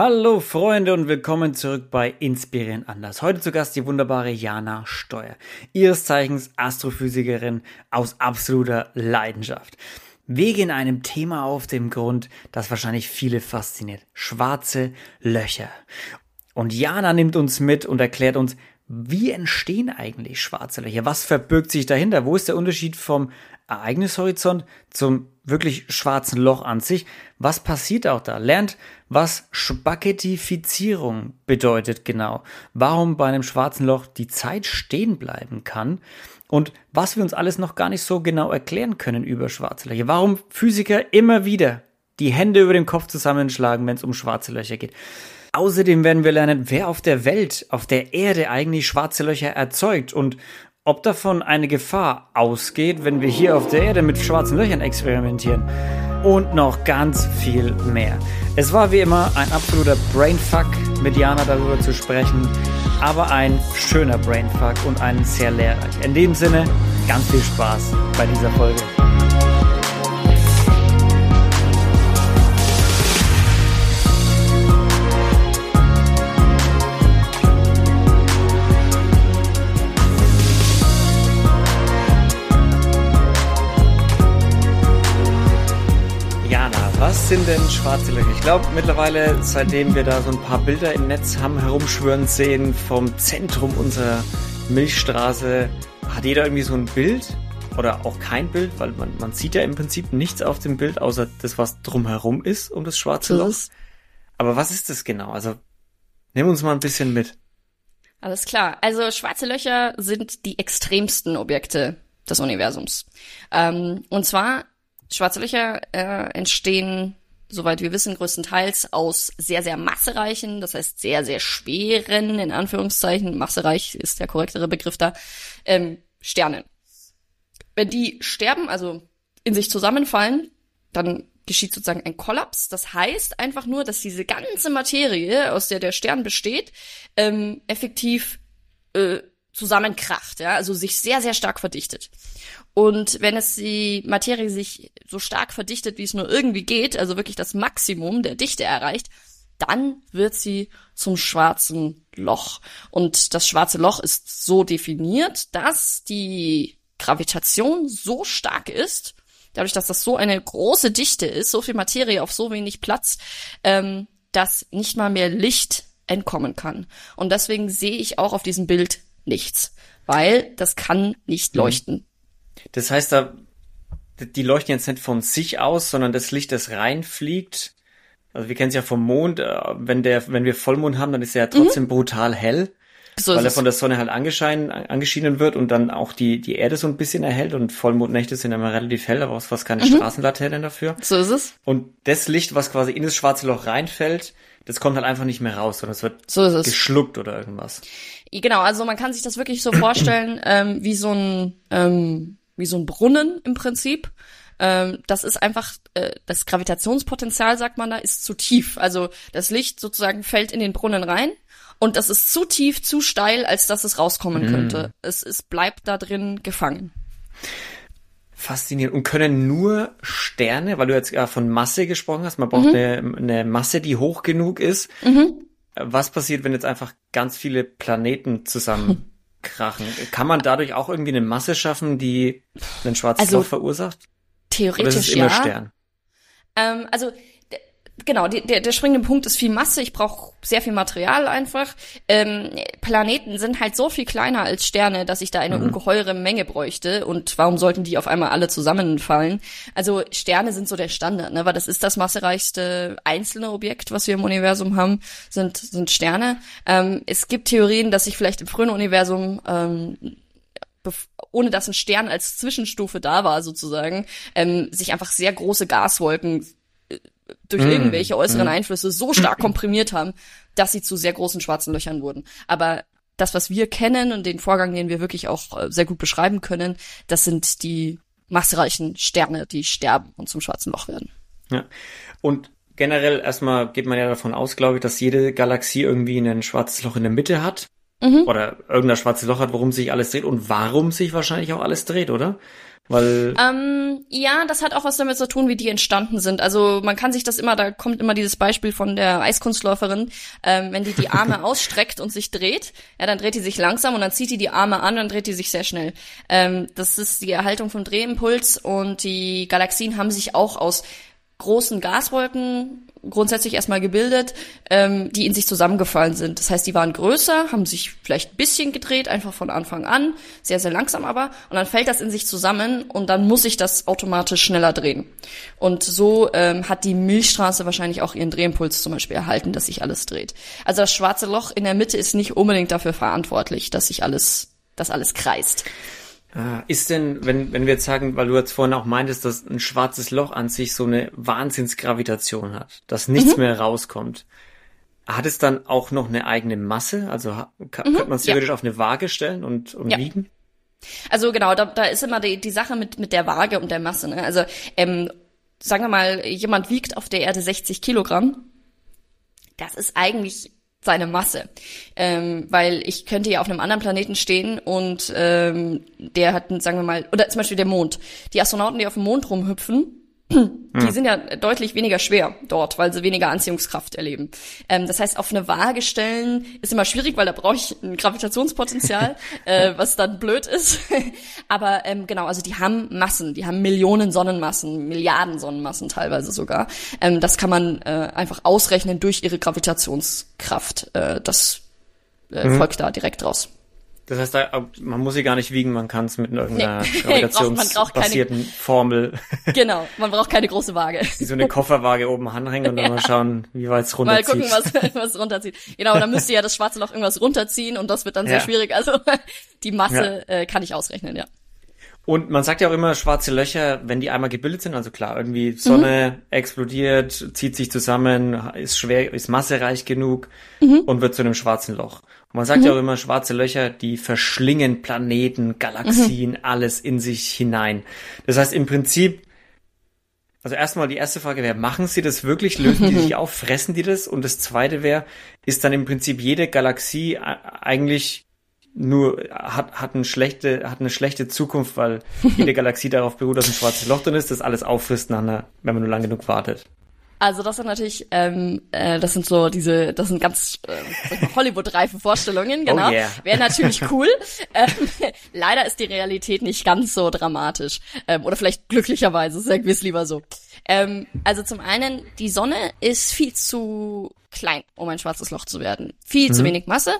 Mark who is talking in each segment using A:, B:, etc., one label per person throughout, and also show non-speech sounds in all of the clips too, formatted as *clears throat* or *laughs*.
A: Hallo Freunde und willkommen zurück bei Inspirieren anders. Heute zu Gast die wunderbare Jana Steuer, ihres Zeichens Astrophysikerin aus absoluter Leidenschaft. Wir gehen einem Thema auf dem Grund, das wahrscheinlich viele fasziniert. Schwarze Löcher. Und Jana nimmt uns mit und erklärt uns, wie entstehen eigentlich schwarze Löcher? Was verbirgt sich dahinter? Wo ist der Unterschied vom Ereignishorizont zum wirklich schwarzen Loch an sich. Was passiert auch da? Lernt, was Spaghettifizierung bedeutet genau. Warum bei einem schwarzen Loch die Zeit stehen bleiben kann. Und was wir uns alles noch gar nicht so genau erklären können über schwarze Löcher. Warum Physiker immer wieder die Hände über dem Kopf zusammenschlagen, wenn es um schwarze Löcher geht. Außerdem werden wir lernen, wer auf der Welt, auf der Erde eigentlich schwarze Löcher erzeugt und ob davon eine Gefahr ausgeht, wenn wir hier auf der Erde mit schwarzen Löchern experimentieren. Und noch ganz viel mehr. Es war wie immer ein absoluter Brainfuck, mit Jana darüber zu sprechen, aber ein schöner Brainfuck und ein sehr lehrreich. In dem Sinne, ganz viel Spaß bei dieser Folge. Was sind denn schwarze Löcher? Ich glaube mittlerweile, seitdem wir da so ein paar Bilder im Netz haben herumschwören sehen vom Zentrum unserer Milchstraße, hat jeder irgendwie so ein Bild oder auch kein Bild, weil man, man sieht ja im Prinzip nichts auf dem Bild, außer das, was drumherum ist um das schwarze Loch. Aber was ist das genau? Also nimm uns mal ein bisschen mit.
B: Alles klar. Also schwarze Löcher sind die extremsten Objekte des Universums. Ähm, und zwar Schwarze Löcher äh, entstehen, soweit wir wissen, größtenteils aus sehr, sehr massereichen, das heißt sehr, sehr schweren, in Anführungszeichen, massereich ist der korrektere Begriff da, ähm, Sternen. Wenn die sterben, also in sich zusammenfallen, dann geschieht sozusagen ein Kollaps. Das heißt einfach nur, dass diese ganze Materie, aus der der Stern besteht, ähm, effektiv äh, zusammenkracht, ja, also sich sehr, sehr stark verdichtet. Und wenn es die Materie sich so stark verdichtet, wie es nur irgendwie geht, also wirklich das Maximum der Dichte erreicht, dann wird sie zum schwarzen Loch. Und das schwarze Loch ist so definiert, dass die Gravitation so stark ist, dadurch, dass das so eine große Dichte ist, so viel Materie auf so wenig Platz, ähm, dass nicht mal mehr Licht entkommen kann. Und deswegen sehe ich auch auf diesem Bild nichts, weil das kann nicht mhm. leuchten.
A: Das heißt, da, die leuchten jetzt nicht von sich aus, sondern das Licht, das reinfliegt. Also wir kennen es ja vom Mond, äh, wenn der, wenn wir Vollmond haben, dann ist er ja trotzdem mhm. brutal hell. So weil er von der Sonne halt angescheinen, angeschienen wird und dann auch die, die Erde so ein bisschen erhält und Vollmondnächte sind immer relativ hell, aber es fast keine mhm. Straßenlaternen dafür.
B: So ist es.
A: Und das Licht, was quasi in das schwarze Loch reinfällt, das kommt halt einfach nicht mehr raus, sondern es wird so es. geschluckt oder irgendwas.
B: Genau, also man kann sich das wirklich so vorstellen, *clears throat* ähm, wie so ein, ähm, wie so ein Brunnen im Prinzip. Ähm, das ist einfach, äh, das Gravitationspotenzial, sagt man da, ist zu tief. Also das Licht sozusagen fällt in den Brunnen rein und das ist zu tief, zu steil, als dass es rauskommen mm. könnte. Es, es bleibt da drin gefangen.
A: Faszinierend. Und können nur Sterne, weil du jetzt ja von Masse gesprochen hast, man braucht mhm. eine, eine Masse, die hoch genug ist. Mhm. Was passiert, wenn jetzt einfach ganz viele Planeten zusammen krachen. *laughs* Kann man dadurch auch irgendwie eine Masse schaffen, die ein schwarzes also, Loch verursacht?
B: Theoretisch Oder ist es immer ja. Stern? Ähm, also genau, der, der springende Punkt ist viel Masse. Ich brauche sehr viel Material einfach. Ähm, Planeten sind halt so viel kleiner als Sterne, dass ich da eine mhm. ungeheure Menge bräuchte. Und warum sollten die auf einmal alle zusammenfallen? Also Sterne sind so der Standard, ne? Weil das ist das massereichste einzelne Objekt, was wir im Universum haben, sind, sind Sterne. Ähm, es gibt Theorien, dass sich vielleicht im frühen Universum ähm, ohne dass ein Stern als Zwischenstufe da war, sozusagen, ähm, sich einfach sehr große Gaswolken durch mm. irgendwelche äußeren mm. Einflüsse so stark *clears throat* komprimiert haben, dass sie zu sehr großen schwarzen Löchern wurden. Aber das, was wir kennen und den Vorgang, den wir wirklich auch äh, sehr gut beschreiben können, das sind die massereichen Sterne, die sterben und zum schwarzen Loch werden.
A: Ja. Und generell erstmal geht man ja davon aus, glaube ich, dass jede Galaxie irgendwie ein schwarzes Loch in der Mitte hat. Mhm. Oder irgendein schwarzes Loch hat, worum sich alles dreht und warum sich wahrscheinlich auch alles dreht, oder? Weil
B: ähm, ja, das hat auch was damit zu tun, wie die entstanden sind. Also man kann sich das immer, da kommt immer dieses Beispiel von der Eiskunstläuferin, ähm, wenn die die Arme *laughs* ausstreckt und sich dreht, ja, dann dreht die sich langsam und dann zieht die die Arme an, dann dreht die sich sehr schnell. Ähm, das ist die Erhaltung vom Drehimpuls und die Galaxien haben sich auch aus großen Gaswolken grundsätzlich erstmal gebildet, ähm, die in sich zusammengefallen sind. Das heißt, die waren größer, haben sich vielleicht ein bisschen gedreht, einfach von Anfang an, sehr, sehr langsam aber, und dann fällt das in sich zusammen und dann muss sich das automatisch schneller drehen. Und so ähm, hat die Milchstraße wahrscheinlich auch ihren Drehimpuls zum Beispiel erhalten, dass sich alles dreht. Also das schwarze Loch in der Mitte ist nicht unbedingt dafür verantwortlich, dass sich alles, dass alles kreist.
A: Ah, ist denn, wenn, wenn wir jetzt sagen, weil du jetzt vorhin auch meintest, dass ein schwarzes Loch an sich so eine Wahnsinnsgravitation hat, dass nichts mhm. mehr rauskommt, hat es dann auch noch eine eigene Masse? Also mhm, könnte man es theoretisch ja. auf eine Waage stellen und, und ja. wiegen?
B: Also genau, da, da ist immer die, die Sache mit, mit der Waage und der Masse. Ne? Also ähm, sagen wir mal, jemand wiegt auf der Erde 60 Kilogramm. Das ist eigentlich seine Masse. Ähm, weil ich könnte ja auf einem anderen Planeten stehen und ähm, der hat, sagen wir mal, oder zum Beispiel der Mond. Die Astronauten, die auf dem Mond rumhüpfen, die hm. sind ja deutlich weniger schwer dort, weil sie weniger Anziehungskraft erleben. Ähm, das heißt, auf eine Waage stellen ist immer schwierig, weil da brauche ich ein Gravitationspotenzial, *laughs* äh, was dann blöd ist. *laughs* Aber ähm, genau, also die haben Massen, die haben Millionen Sonnenmassen, Milliarden Sonnenmassen teilweise sogar. Ähm, das kann man äh, einfach ausrechnen durch ihre Gravitationskraft. Äh, das äh, mhm. folgt da direkt raus.
A: Das heißt, man muss sie gar nicht wiegen, man kann es mit irgendeiner *laughs* nee. gravitationsbasierten Formel. *laughs*
B: Genau, man braucht keine große Waage.
A: Wie so eine *laughs* Kofferwaage oben anhängen und dann ja. mal schauen, wie weit es runterzieht.
B: Mal gucken, was, was runterzieht. Genau, dann müsste ja das schwarze Loch irgendwas runterziehen und das wird dann sehr schwierig. Also die Masse ja. äh, kann ich ausrechnen, ja.
A: Und man sagt ja auch immer, schwarze Löcher, wenn die einmal gebildet sind, also klar, irgendwie Sonne mhm. explodiert, zieht sich zusammen, ist schwer, ist massereich genug mhm. und wird zu einem schwarzen Loch. Man sagt mhm. ja auch immer, schwarze Löcher, die verschlingen Planeten, Galaxien, mhm. alles in sich hinein. Das heißt im Prinzip, also erstmal die erste Frage wäre, machen sie das wirklich? Lösen die sich *laughs* auf? Fressen die das? Und das zweite wäre, ist dann im Prinzip jede Galaxie eigentlich nur hat, hat, eine schlechte, hat eine schlechte Zukunft, weil jede *laughs* Galaxie darauf beruht, dass ein schwarzes Loch drin ist, das alles auffrisst, nach einer, wenn man nur lang genug wartet.
B: Also das sind natürlich, ähm, äh, das sind so diese, das sind ganz äh, Hollywood-reife Vorstellungen, oh genau. Oh yeah. Wäre natürlich *laughs* cool. ähm, *laughs* leider ist die Realität nicht ganz so dramatisch. Ähm, oder vielleicht glücklicherweise, sagen wir es lieber so. Ähm, also zum einen, die Sonne ist viel zu klein, um ein schwarzes Loch zu werden. Viel mhm. zu wenig Masse.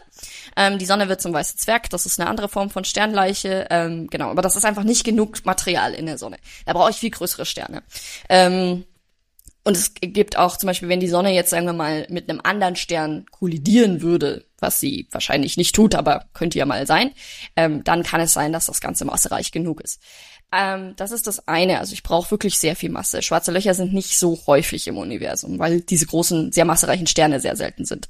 B: Ähm, die Sonne wird zum weißen Zwerg, das ist eine andere Form von Sternleiche. Ähm, genau, aber das ist einfach nicht genug Material in der Sonne. Da brauche ich viel größere Sterne. Ähm, und es gibt auch zum Beispiel, wenn die Sonne jetzt, sagen wir mal, mit einem anderen Stern kollidieren würde, was sie wahrscheinlich nicht tut, aber könnte ja mal sein, ähm, dann kann es sein, dass das Ganze massereich genug ist. Ähm, das ist das eine. Also ich brauche wirklich sehr viel Masse. Schwarze Löcher sind nicht so häufig im Universum, weil diese großen, sehr massereichen Sterne sehr selten sind.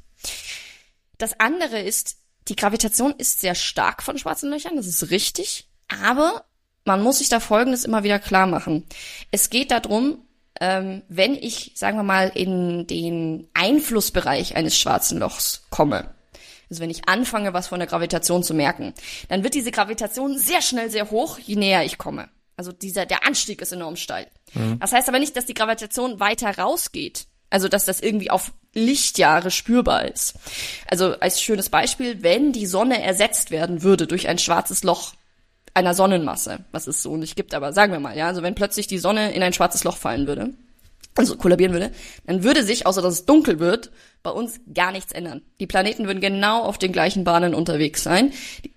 B: Das andere ist, die Gravitation ist sehr stark von schwarzen Löchern, das ist richtig, aber man muss sich da Folgendes immer wieder klar machen. Es geht darum, ähm, wenn ich, sagen wir mal, in den Einflussbereich eines schwarzen Lochs komme, also wenn ich anfange, was von der Gravitation zu merken, dann wird diese Gravitation sehr schnell sehr hoch, je näher ich komme. Also dieser, der Anstieg ist enorm steil. Mhm. Das heißt aber nicht, dass die Gravitation weiter rausgeht. Also, dass das irgendwie auf Lichtjahre spürbar ist. Also, als schönes Beispiel, wenn die Sonne ersetzt werden würde durch ein schwarzes Loch, einer Sonnenmasse, was es so nicht gibt, aber sagen wir mal, ja, also wenn plötzlich die Sonne in ein schwarzes Loch fallen würde, also kollabieren würde, dann würde sich, außer dass es dunkel wird, bei uns gar nichts ändern. Die Planeten würden genau auf den gleichen Bahnen unterwegs sein. Die,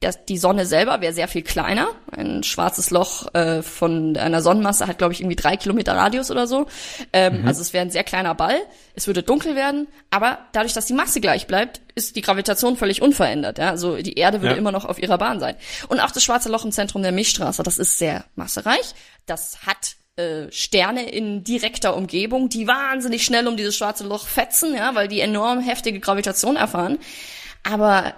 B: das, die Sonne selber wäre sehr viel kleiner. Ein schwarzes Loch äh, von einer Sonnenmasse hat, glaube ich, irgendwie drei Kilometer Radius oder so. Ähm, mhm. Also es wäre ein sehr kleiner Ball. Es würde dunkel werden, aber dadurch, dass die Masse gleich bleibt, ist die Gravitation völlig unverändert. Ja? Also die Erde würde ja. immer noch auf ihrer Bahn sein. Und auch das schwarze Loch im Zentrum der Milchstraße, das ist sehr massereich. Das hat äh, Sterne in direkter Umgebung, die wahnsinnig schnell um dieses schwarze Loch fetzen, ja, weil die enorm heftige Gravitation erfahren. Aber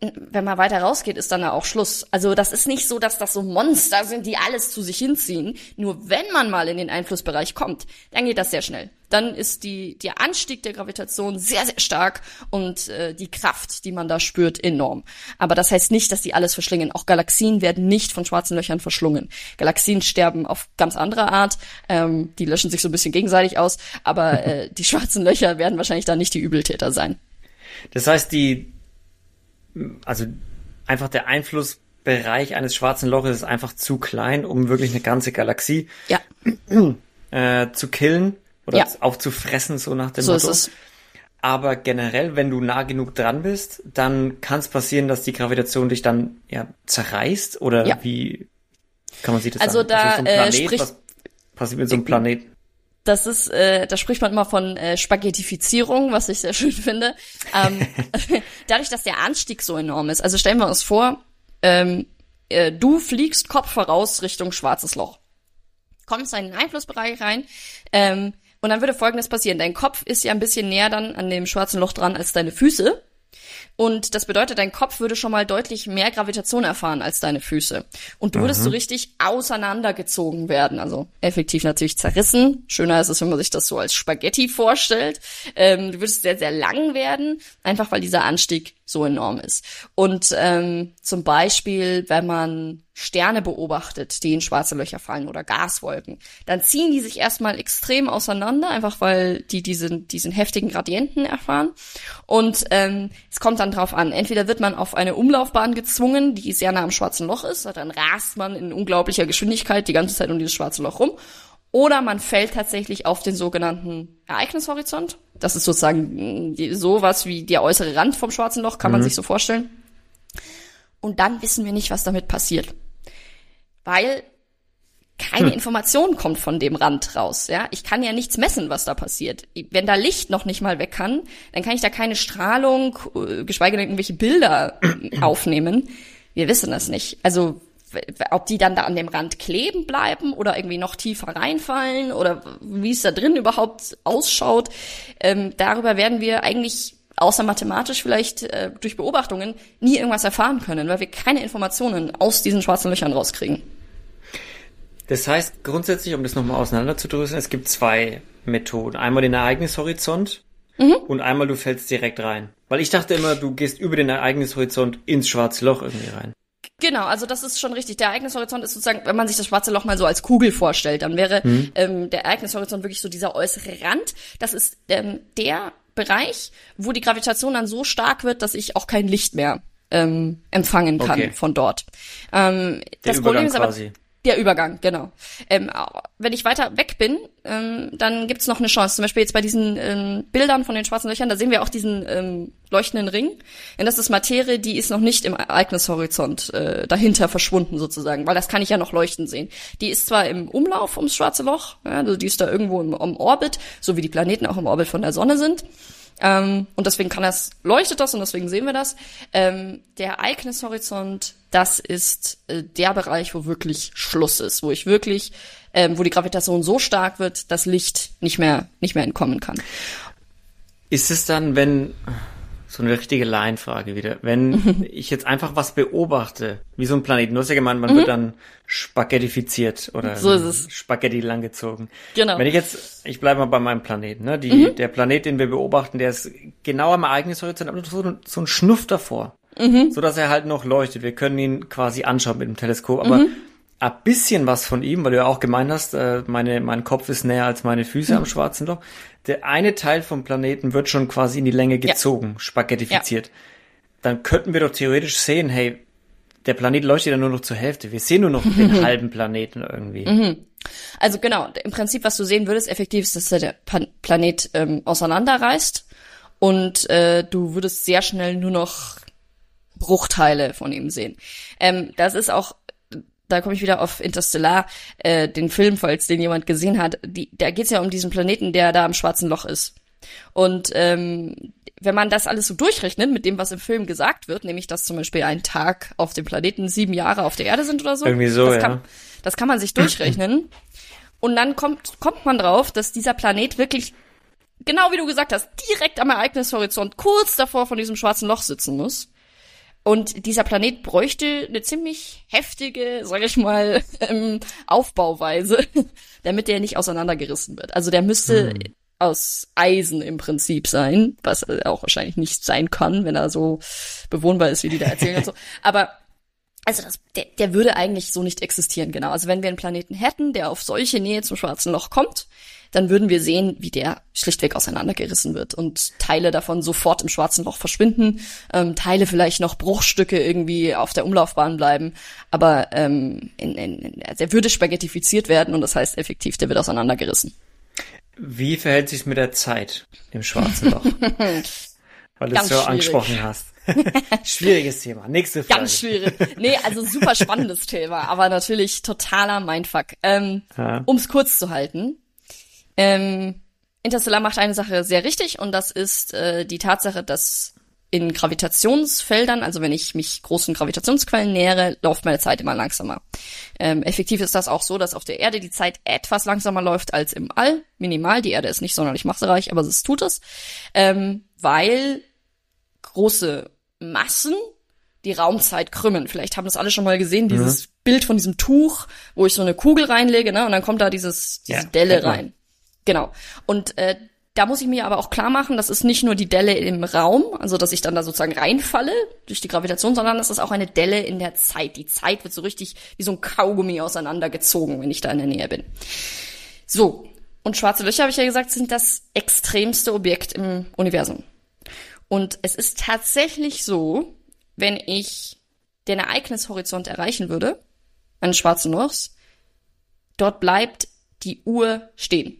B: wenn man weiter rausgeht, ist dann da auch Schluss. Also das ist nicht so, dass das so Monster sind, die alles zu sich hinziehen. Nur wenn man mal in den Einflussbereich kommt, dann geht das sehr schnell. Dann ist die, der Anstieg der Gravitation sehr, sehr stark und äh, die Kraft, die man da spürt, enorm. Aber das heißt nicht, dass die alles verschlingen. Auch Galaxien werden nicht von schwarzen Löchern verschlungen. Galaxien sterben auf ganz andere Art. Ähm, die löschen sich so ein bisschen gegenseitig aus. Aber äh, die *laughs* schwarzen Löcher werden wahrscheinlich da nicht die Übeltäter sein.
A: Das heißt, die also einfach der Einflussbereich eines schwarzen Loches ist einfach zu klein, um wirklich eine ganze Galaxie
B: ja.
A: äh, zu killen oder ja. aufzufressen, so nach dem
B: so
A: Motto.
B: Ist es.
A: Aber generell, wenn du nah genug dran bist, dann kann es passieren, dass die Gravitation dich dann ja zerreißt oder ja. wie kann man sich das
B: also
A: sagen?
B: Da, also so Planet, äh,
A: was passiert mit so einem Planet?
B: Das ist, äh, da spricht man immer von äh, Spaghettifizierung, was ich sehr schön finde. Ähm, *laughs* dadurch, dass der Anstieg so enorm ist. Also stellen wir uns vor, ähm, äh, du fliegst Kopf voraus Richtung schwarzes Loch. Kommst in den Einflussbereich rein, ähm, und dann würde Folgendes passieren. Dein Kopf ist ja ein bisschen näher dann an dem schwarzen Loch dran als deine Füße. Und das bedeutet, dein Kopf würde schon mal deutlich mehr Gravitation erfahren als deine Füße. Und du würdest mhm. so richtig auseinandergezogen werden. Also effektiv natürlich zerrissen. Schöner ist es, wenn man sich das so als Spaghetti vorstellt. Ähm, du würdest sehr, sehr lang werden, einfach weil dieser Anstieg so enorm ist. Und ähm, zum Beispiel, wenn man Sterne beobachtet, die in schwarze Löcher fallen oder Gaswolken, dann ziehen die sich erstmal extrem auseinander, einfach weil die diesen, diesen heftigen Gradienten erfahren. Und ähm, es kommt dann drauf an, entweder wird man auf eine Umlaufbahn gezwungen, die sehr nah am schwarzen Loch ist, dann rast man in unglaublicher Geschwindigkeit die ganze Zeit um dieses schwarze Loch rum, oder man fällt tatsächlich auf den sogenannten Ereignishorizont. Das ist sozusagen mm, sowas wie der äußere Rand vom schwarzen Loch, kann mhm. man sich so vorstellen. Und dann wissen wir nicht, was damit passiert. Weil keine hm. Information kommt von dem Rand raus, ja. Ich kann ja nichts messen, was da passiert. Wenn da Licht noch nicht mal weg kann, dann kann ich da keine Strahlung, äh, geschweige denn irgendwelche Bilder aufnehmen. Wir wissen das nicht. Also ob die dann da an dem Rand kleben bleiben oder irgendwie noch tiefer reinfallen oder wie es da drin überhaupt ausschaut, ähm, darüber werden wir eigentlich außer mathematisch vielleicht äh, durch Beobachtungen nie irgendwas erfahren können, weil wir keine Informationen aus diesen schwarzen Löchern rauskriegen.
A: Das heißt grundsätzlich, um das nochmal auseinanderzudröseln, es gibt zwei Methoden. Einmal den Ereignishorizont mhm. und einmal du fällst direkt rein. Weil ich dachte immer, du gehst über den Ereignishorizont ins schwarze Loch irgendwie rein.
B: Genau, also das ist schon richtig. Der Ereignishorizont ist sozusagen, wenn man sich das schwarze Loch mal so als Kugel vorstellt, dann wäre mhm. ähm, der Ereignishorizont wirklich so dieser äußere Rand. Das ist ähm, der Bereich, wo die Gravitation dann so stark wird, dass ich auch kein Licht mehr ähm, empfangen kann okay. von dort. Ähm,
A: das Übergang Problem ist aber, quasi.
B: Der Übergang, genau. Ähm, wenn ich weiter weg bin, ähm, dann gibt's noch eine Chance. Zum Beispiel jetzt bei diesen ähm, Bildern von den schwarzen Löchern, da sehen wir auch diesen ähm, leuchtenden Ring. Und das ist Materie, die ist noch nicht im Ereignishorizont äh, dahinter verschwunden sozusagen, weil das kann ich ja noch leuchten sehen. Die ist zwar im Umlauf ums schwarze Loch, ja, also die ist da irgendwo im, im Orbit, so wie die Planeten auch im Orbit von der Sonne sind. Ähm, und deswegen kann das, leuchtet das und deswegen sehen wir das. Ähm, der Ereignishorizont, das ist äh, der Bereich, wo wirklich Schluss ist, wo ich wirklich, ähm, wo die Gravitation so stark wird, dass Licht nicht mehr, nicht mehr entkommen kann.
A: Ist es dann, wenn, so eine richtige Laienfrage wieder. Wenn *laughs* ich jetzt einfach was beobachte, wie so ein Planeten, du hast ja gemeint, man mhm. wird dann spaghettifiziert oder
B: so ist es.
A: Spaghetti langgezogen.
B: Genau.
A: Wenn ich jetzt, ich bleibe mal bei meinem Planeten, ne? Die, mhm. Der Planet, den wir beobachten, der ist genau am Ereignishorizont, aber so, so ein Schnuff davor. Mhm. So dass er halt noch leuchtet. Wir können ihn quasi anschauen mit dem Teleskop, aber mhm. ein bisschen was von ihm, weil du ja auch gemeint hast, äh, meine, mein Kopf ist näher als meine Füße am mhm. schwarzen Loch der eine Teil vom Planeten wird schon quasi in die Länge gezogen, ja. spaghettifiziert. Ja. Dann könnten wir doch theoretisch sehen, hey, der Planet leuchtet ja nur noch zur Hälfte. Wir sehen nur noch *laughs* den halben Planeten irgendwie.
B: Mhm. Also genau, im Prinzip, was du sehen würdest, effektiv ist, dass der Planet ähm, auseinanderreißt und äh, du würdest sehr schnell nur noch Bruchteile von ihm sehen. Ähm, das ist auch da komme ich wieder auf Interstellar, äh, den Film, falls den jemand gesehen hat. Die, da geht's ja um diesen Planeten, der da am schwarzen Loch ist. Und ähm, wenn man das alles so durchrechnet mit dem, was im Film gesagt wird, nämlich dass zum Beispiel ein Tag auf dem Planeten sieben Jahre auf der Erde sind oder so,
A: irgendwie so,
B: das
A: ja.
B: Kann, das kann man sich durchrechnen. Und dann kommt kommt man drauf, dass dieser Planet wirklich genau wie du gesagt hast, direkt am Ereignishorizont, kurz davor von diesem schwarzen Loch sitzen muss. Und dieser Planet bräuchte eine ziemlich heftige, sag ich mal, *laughs* ähm, Aufbauweise, *laughs* damit der nicht auseinandergerissen wird. Also der müsste hm. aus Eisen im Prinzip sein, was auch wahrscheinlich nicht sein kann, wenn er so bewohnbar ist, wie die da erzählen und so. *laughs* Aber also das, der, der würde eigentlich so nicht existieren, genau. Also wenn wir einen Planeten hätten, der auf solche Nähe zum Schwarzen Loch kommt, dann würden wir sehen, wie der schlichtweg auseinandergerissen wird und Teile davon sofort im schwarzen Loch verschwinden, ähm, Teile vielleicht noch Bruchstücke irgendwie auf der Umlaufbahn bleiben, aber ähm, in, in, also er würde spaghettifiziert werden und das heißt effektiv, der wird auseinandergerissen.
A: Wie verhält sich mit der Zeit im schwarzen Loch? *laughs* Weil du es so angesprochen hast. *laughs* Schwieriges Thema. Nächste Frage.
B: Ganz schwierig. Nee, also super spannendes *laughs* Thema, aber natürlich totaler Mindfuck. Ähm, ja. Um es kurz zu halten, ähm, Interstellar macht eine Sache sehr richtig und das ist äh, die Tatsache, dass in Gravitationsfeldern, also wenn ich mich großen Gravitationsquellen nähere, läuft meine Zeit immer langsamer. Ähm, effektiv ist das auch so, dass auf der Erde die Zeit etwas langsamer läuft als im All. Minimal. Die Erde ist nicht sonderlich massereich, aber es tut es. Ähm, weil große Massen die Raumzeit krümmen. Vielleicht haben das alle schon mal gesehen, dieses mhm. Bild von diesem Tuch, wo ich so eine Kugel reinlege, ne, und dann kommt da dieses, diese ja, Delle rein. Genau. Und äh, da muss ich mir aber auch klar machen, das ist nicht nur die Delle im Raum, also dass ich dann da sozusagen reinfalle durch die Gravitation, sondern das ist auch eine Delle in der Zeit. Die Zeit wird so richtig wie so ein Kaugummi auseinandergezogen, wenn ich da in der Nähe bin. So. Und schwarze Löcher, habe ich ja gesagt, sind das extremste Objekt im Universum. Und es ist tatsächlich so, wenn ich den Ereignishorizont erreichen würde, eines schwarzen Lochs, dort bleibt die Uhr stehen.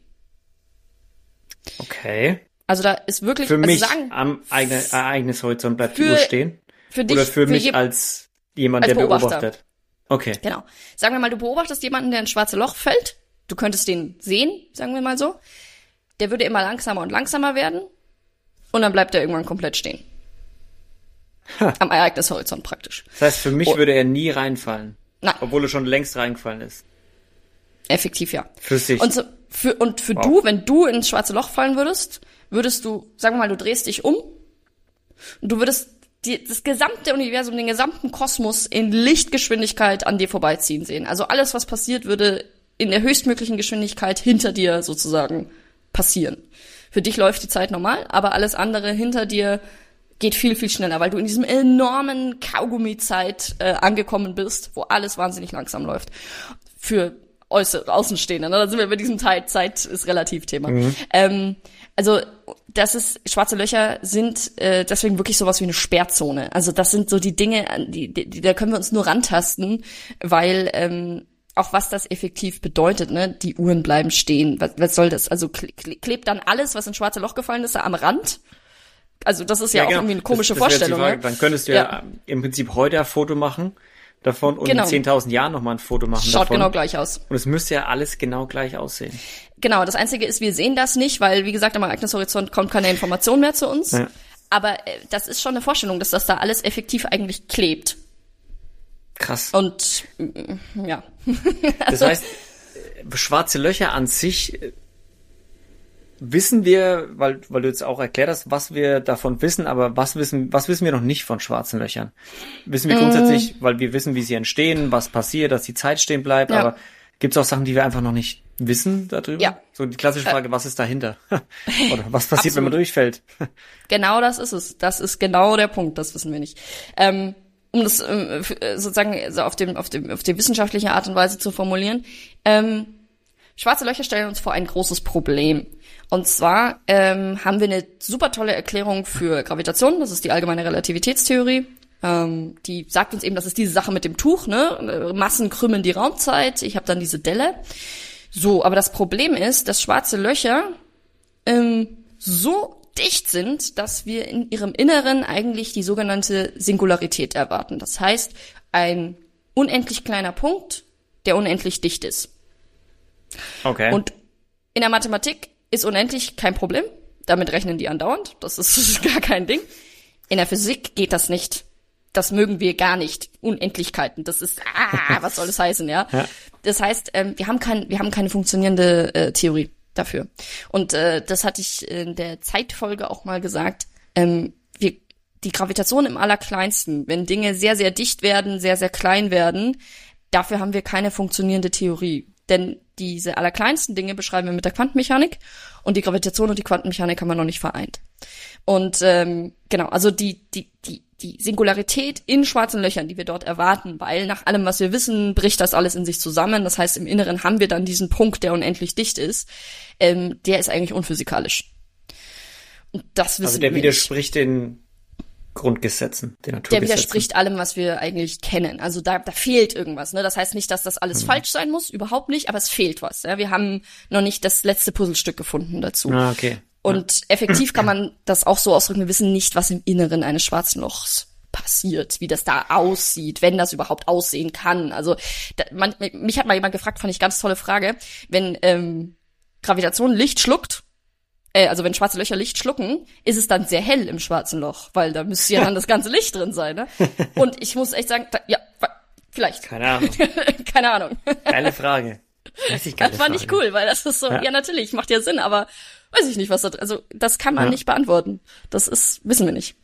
A: Okay.
B: Also da ist wirklich
A: für also mich sagen, am eigenen Ereignishorizont bleibt für, die Uhr stehen. Für dich, Oder für, für mich als jemand, als der Beobachter. beobachtet. Okay.
B: Genau. Sagen wir mal, du beobachtest jemanden, der ins schwarze Loch fällt. Du könntest den sehen, sagen wir mal so. Der würde immer langsamer und langsamer werden. Und dann bleibt er irgendwann komplett stehen. Ha. Am Ereignishorizont praktisch.
A: Das heißt, für mich oh. würde er nie reinfallen. Nein. Obwohl er schon längst reingefallen ist.
B: Effektiv, ja.
A: Für sich.
B: Und so, für, und für wow. du, wenn du ins schwarze Loch fallen würdest, würdest du, sagen wir mal, du drehst dich um und du würdest die, das gesamte Universum, den gesamten Kosmos in Lichtgeschwindigkeit an dir vorbeiziehen sehen. Also alles, was passiert, würde in der höchstmöglichen Geschwindigkeit hinter dir sozusagen passieren. Für dich läuft die Zeit normal, aber alles andere hinter dir geht viel, viel schneller, weil du in diesem enormen Kaugummi-Zeit äh, angekommen bist, wo alles wahnsinnig langsam läuft. Für Äußer Außenstehende. Ne? Da sind wir bei diesem Teil, Zeit ist relativ Thema. Mhm. Ähm, also das ist schwarze Löcher sind äh, deswegen wirklich sowas wie eine Sperrzone. Also das sind so die Dinge, die, die, die da können wir uns nur rantasten, weil ähm, auch was das effektiv bedeutet, ne? Die Uhren bleiben stehen. Was, was soll das? Also klebt dann alles, was in schwarze Loch gefallen ist, am Rand? Also das ist ja, ja auch genau. irgendwie eine komische das, das Vorstellung. Ne?
A: Dann könntest du ja. ja im Prinzip heute ein Foto machen davon und genau. in 10.000 Jahren nochmal ein Foto machen
B: Schaut
A: davon.
B: genau gleich aus.
A: Und es müsste ja alles genau gleich aussehen.
B: Genau, das Einzige ist, wir sehen das nicht, weil, wie gesagt, am Ereignishorizont kommt keine Information mehr zu uns. Ja. Aber äh, das ist schon eine Vorstellung, dass das da alles effektiv eigentlich klebt.
A: Krass.
B: Und mm, ja. *laughs*
A: das heißt, äh, schwarze Löcher an sich äh, wissen wir, weil, weil du jetzt auch erklärt hast, was wir davon wissen, aber was wissen, was wissen wir noch nicht von schwarzen Löchern? Wissen wir grundsätzlich, mm. weil wir wissen, wie sie entstehen, was passiert, dass die Zeit stehen bleibt, ja. aber gibt es auch Sachen, die wir einfach noch nicht wissen darüber?
B: Ja.
A: So die klassische Frage, äh. was ist dahinter? *laughs* Oder was passiert, wenn man durchfällt?
B: genau das ist es. Das ist genau der Punkt, das wissen wir nicht. Ähm, um das ähm, sozusagen so auf dem, auf dem, auf die wissenschaftliche Art und Weise zu formulieren, ähm, schwarze Löcher stellen uns vor ein großes Problem. Und zwar ähm, haben wir eine super tolle Erklärung für Gravitation. Das ist die allgemeine Relativitätstheorie. Ähm, die sagt uns eben, das ist diese Sache mit dem Tuch. Ne? Massen krümmen die Raumzeit. Ich habe dann diese Delle. So, aber das Problem ist, dass schwarze Löcher ähm, so dicht sind, dass wir in ihrem Inneren eigentlich die sogenannte Singularität erwarten. Das heißt, ein unendlich kleiner Punkt, der unendlich dicht ist.
A: Okay.
B: Und in der Mathematik ist unendlich kein Problem. Damit rechnen die andauernd. Das ist *laughs* gar kein Ding. In der Physik geht das nicht. Das mögen wir gar nicht. Unendlichkeiten. Das ist, ah, was soll das *laughs* heißen, ja? ja. Das heißt, ähm, wir haben kein, wir haben keine funktionierende äh, Theorie dafür. Und äh, das hatte ich in der Zeitfolge auch mal gesagt. Ähm, wir die Gravitation im Allerkleinsten, wenn Dinge sehr, sehr dicht werden, sehr, sehr klein werden, dafür haben wir keine funktionierende Theorie. Denn diese allerkleinsten Dinge beschreiben wir mit der Quantenmechanik und die Gravitation und die Quantenmechanik haben wir noch nicht vereint. Und ähm, genau, also die, die, die, die Singularität in schwarzen Löchern, die wir dort erwarten, weil nach allem, was wir wissen, bricht das alles in sich zusammen. Das heißt, im Inneren haben wir dann diesen Punkt, der unendlich dicht ist. Ähm, der ist eigentlich unphysikalisch.
A: Und das wissen also der widerspricht nicht. den Grundgesetzen,
B: den Naturgesetzen. Der widerspricht allem, was wir eigentlich kennen. Also da, da fehlt irgendwas. Ne? Das heißt nicht, dass das alles mhm. falsch sein muss, überhaupt nicht, aber es fehlt was. Ja? Wir haben noch nicht das letzte Puzzlestück gefunden dazu.
A: Ah, okay.
B: Und ja. effektiv kann man das auch so ausdrücken, wir wissen nicht, was im Inneren eines schwarzen Lochs passiert, wie das da aussieht, wenn das überhaupt aussehen kann. Also da, man, mich hat mal jemand gefragt, fand ich ganz tolle Frage, wenn ähm, Gravitation Licht schluckt, äh, also wenn schwarze Löcher Licht schlucken, ist es dann sehr hell im schwarzen Loch, weil da müsste ja dann das ganze Licht drin sein. Ne? *laughs* Und ich muss echt sagen, da, ja, vielleicht.
A: Keine Ahnung. *laughs*
B: Keine Ahnung.
A: Geile Frage.
B: Weiß ich das fand ich cool, weil das ist so, ja. ja. natürlich, macht ja Sinn, aber weiß ich nicht, was das, also das kann man ja. nicht beantworten. Das ist, wissen wir nicht.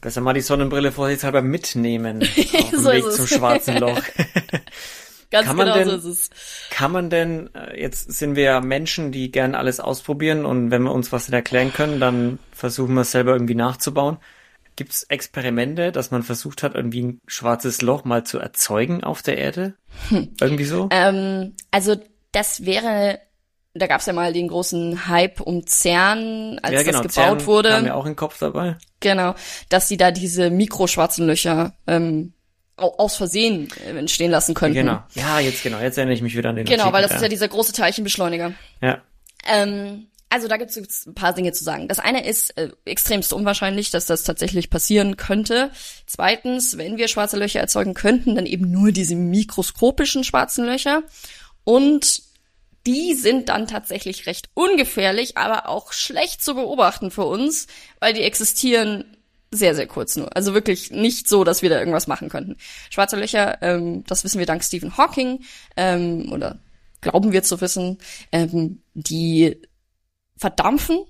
A: Besser mal die Sonnenbrille vorsichtshalber mitnehmen. *laughs* Auf dem so Weg zum schwarzen Loch.
B: Ganz
A: kann
B: genau
A: denn,
B: so ist es.
A: Kann man denn, äh, jetzt sind wir ja Menschen, die gern alles ausprobieren und wenn wir uns was nicht erklären können, dann versuchen wir es selber irgendwie nachzubauen. Gibt es Experimente, dass man versucht hat, irgendwie ein schwarzes Loch mal zu erzeugen auf der Erde? Hm. Irgendwie so?
B: Ähm, also das wäre da gab's ja mal den großen Hype um CERN, als ja, genau, das gebaut CERN wurde.
A: Kam ja auch den Kopf dabei.
B: Genau, dass sie da diese mikroschwarzen Löcher ähm, aus Versehen äh, entstehen lassen könnten.
A: Genau. Ja, jetzt genau. Jetzt erinnere ich mich wieder an den
B: Genau, Artikel, weil das ja. ist ja dieser große Teilchenbeschleuniger.
A: Ja.
B: Ähm, also da gibt es ein paar Dinge zu sagen. Das eine ist äh, extremst unwahrscheinlich, dass das tatsächlich passieren könnte. Zweitens, wenn wir schwarze Löcher erzeugen könnten, dann eben nur diese mikroskopischen schwarzen Löcher. Und die sind dann tatsächlich recht ungefährlich, aber auch schlecht zu beobachten für uns, weil die existieren sehr, sehr kurz nur. Also wirklich nicht so, dass wir da irgendwas machen könnten. Schwarze Löcher, ähm, das wissen wir dank Stephen Hawking, ähm, oder glauben wir zu wissen, ähm, die verdampfen.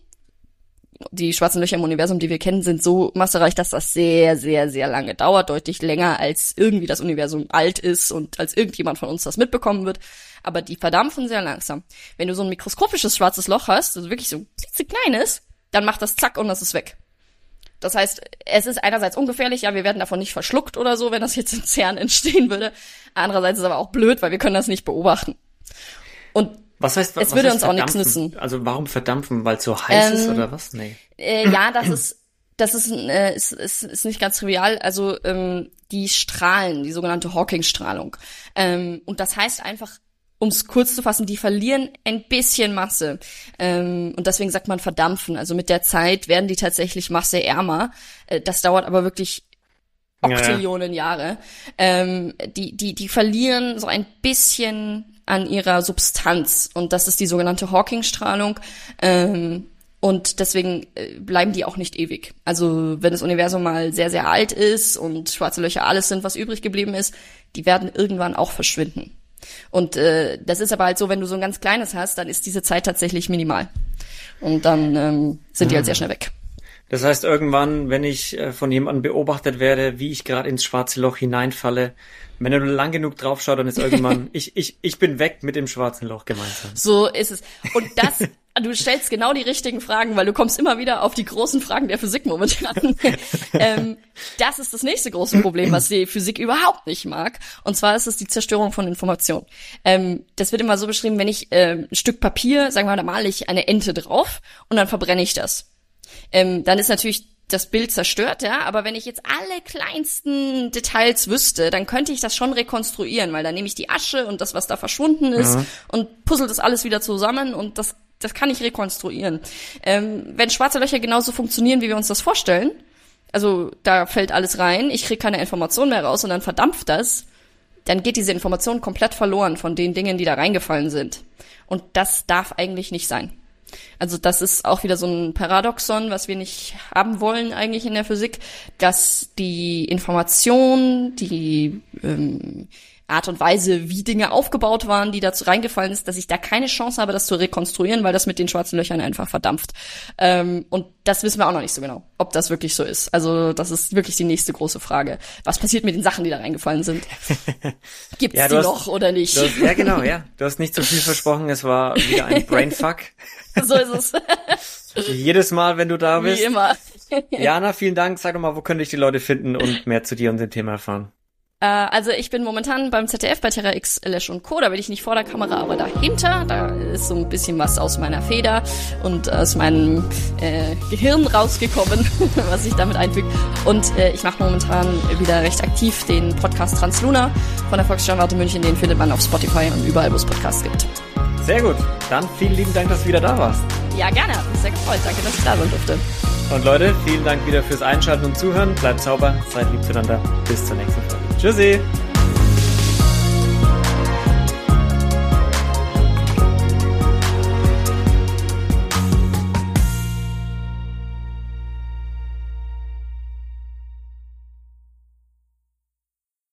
B: Die schwarzen Löcher im Universum, die wir kennen, sind so massereich, dass das sehr, sehr, sehr lange dauert, deutlich länger als irgendwie das Universum alt ist und als irgendjemand von uns das mitbekommen wird. Aber die verdampfen sehr langsam. Wenn du so ein mikroskopisches schwarzes Loch hast, also wirklich so kleines, dann macht das zack und das ist weg. Das heißt, es ist einerseits ungefährlich, ja, wir werden davon nicht verschluckt oder so, wenn das jetzt in CERN *laughs* entstehen würde. Andererseits ist es aber auch blöd, weil wir können das nicht beobachten. Und
A: was heißt,
B: es würde uns auch nichts nützen.
A: Also warum verdampfen? Weil es so heiß ähm, ist oder was?
B: Nee. Äh, ja, das ist das ist, äh, ist, ist, ist nicht ganz trivial. Also ähm, die Strahlen, die sogenannte Hawking-Strahlung. Ähm, und das heißt einfach, um es kurz zu fassen, die verlieren ein bisschen Masse. Ähm, und deswegen sagt man verdampfen. Also mit der Zeit werden die tatsächlich masseärmer. Äh, das dauert aber wirklich Oktillionen ja, ja. Jahre. Ähm, die, die, die verlieren so ein bisschen an ihrer Substanz. Und das ist die sogenannte Hawking-Strahlung. Ähm, und deswegen äh, bleiben die auch nicht ewig. Also wenn das Universum mal sehr, sehr alt ist und schwarze Löcher alles sind, was übrig geblieben ist, die werden irgendwann auch verschwinden. Und äh, das ist aber halt so, wenn du so ein ganz kleines hast, dann ist diese Zeit tatsächlich minimal. Und dann ähm, sind die halt sehr schnell weg.
A: Das heißt, irgendwann, wenn ich äh, von jemandem beobachtet werde, wie ich gerade ins schwarze Loch hineinfalle, wenn er nur lang genug draufschaut, dann ist irgendwann, *laughs* ich, ich, ich bin weg mit dem schwarzen Loch gemeinsam.
B: So ist es. Und das *laughs* du stellst genau die richtigen Fragen, weil du kommst immer wieder auf die großen Fragen der Physik momentan. *laughs* ähm, das ist das nächste große Problem, was die Physik überhaupt nicht mag. Und zwar ist es die Zerstörung von Information. Ähm, das wird immer so beschrieben, wenn ich äh, ein Stück Papier, sagen wir mal, da male ich eine Ente drauf und dann verbrenne ich das. Ähm, dann ist natürlich das Bild zerstört, ja, aber wenn ich jetzt alle kleinsten Details wüsste, dann könnte ich das schon rekonstruieren, weil dann nehme ich die Asche und das, was da verschwunden ist mhm. und puzzle das alles wieder zusammen und das das kann ich rekonstruieren. Ähm, wenn schwarze Löcher genauso funktionieren, wie wir uns das vorstellen, also da fällt alles rein, ich kriege keine Information mehr raus und dann verdampft das, dann geht diese Information komplett verloren von den Dingen, die da reingefallen sind. Und das darf eigentlich nicht sein. Also das ist auch wieder so ein Paradoxon, was wir nicht haben wollen eigentlich in der Physik, dass die Information, die ähm, Art und Weise, wie Dinge aufgebaut waren, die dazu reingefallen ist, dass ich da keine Chance habe, das zu rekonstruieren, weil das mit den schwarzen Löchern einfach verdampft. Ähm, und das wissen wir auch noch nicht so genau, ob das wirklich so ist. Also das ist wirklich die nächste große Frage. Was passiert mit den Sachen, die da reingefallen sind? *laughs* Gibt's ja, die hast, noch oder nicht?
A: Hast, ja, genau, ja. Du hast nicht so viel versprochen. Es war wieder ein Brainfuck. *laughs*
B: so ist
A: es. *laughs* Jedes Mal, wenn du da bist.
B: Wie immer.
A: Jana, vielen Dank. Sag doch mal, wo könnte ich die Leute finden und mehr zu dir und dem Thema erfahren?
B: Äh, also ich bin momentan beim ZDF bei Terra X, Lash und Co. Da bin ich nicht vor der Kamera, aber dahinter. Da ist so ein bisschen was aus meiner Feder und aus meinem äh, Gehirn rausgekommen, *laughs* was sich damit einfügt. Und äh, ich mache momentan wieder recht aktiv den Podcast Transluna von der Volkssternwarte München. Den findet man auf Spotify und überall, wo es Podcasts gibt.
A: Sehr gut. Dann vielen lieben Dank, dass du wieder da warst.
B: Ja, gerne. Hat mich sehr gefreut. Danke, dass ich da sein durfte.
A: Und Leute, vielen Dank wieder fürs Einschalten und Zuhören. Bleibt sauber, seid lieb zueinander. Bis zur nächsten Folge. Tschüssi.